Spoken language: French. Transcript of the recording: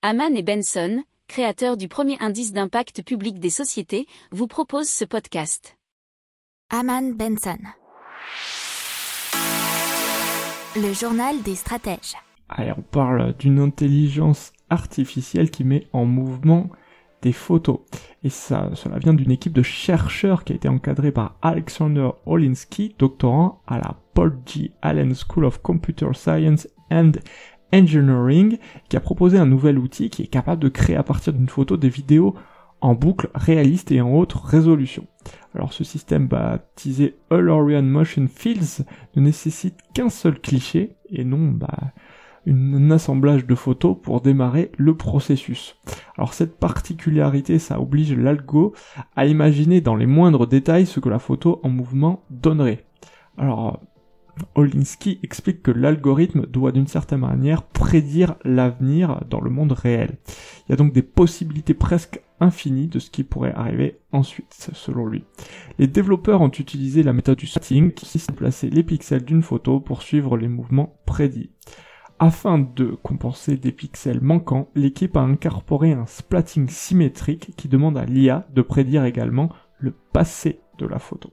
Haman et Benson, créateurs du premier indice d'impact public des sociétés, vous proposent ce podcast. Haman Benson. Le journal des stratèges. Allez, on parle d'une intelligence artificielle qui met en mouvement des photos. Et ça, cela vient d'une équipe de chercheurs qui a été encadrée par Alexander Olinsky, doctorant à la Paul G. Allen School of Computer Science and Engineering, qui a proposé un nouvel outil qui est capable de créer à partir d'une photo des vidéos en boucle réaliste et en haute résolution. Alors ce système baptisé All-Orion Motion Fields ne nécessite qu'un seul cliché et non bah, un assemblage de photos pour démarrer le processus. Alors cette particularité, ça oblige l'algo à imaginer dans les moindres détails ce que la photo en mouvement donnerait. Alors Olinsky explique que l'algorithme doit d'une certaine manière prédire l'avenir dans le monde réel. Il y a donc des possibilités presque infinies de ce qui pourrait arriver ensuite, selon lui. Les développeurs ont utilisé la méthode du splatting qui consiste à placer les pixels d'une photo pour suivre les mouvements prédits. Afin de compenser des pixels manquants, l'équipe a incorporé un splatting symétrique qui demande à l'IA de prédire également le passé de la photo.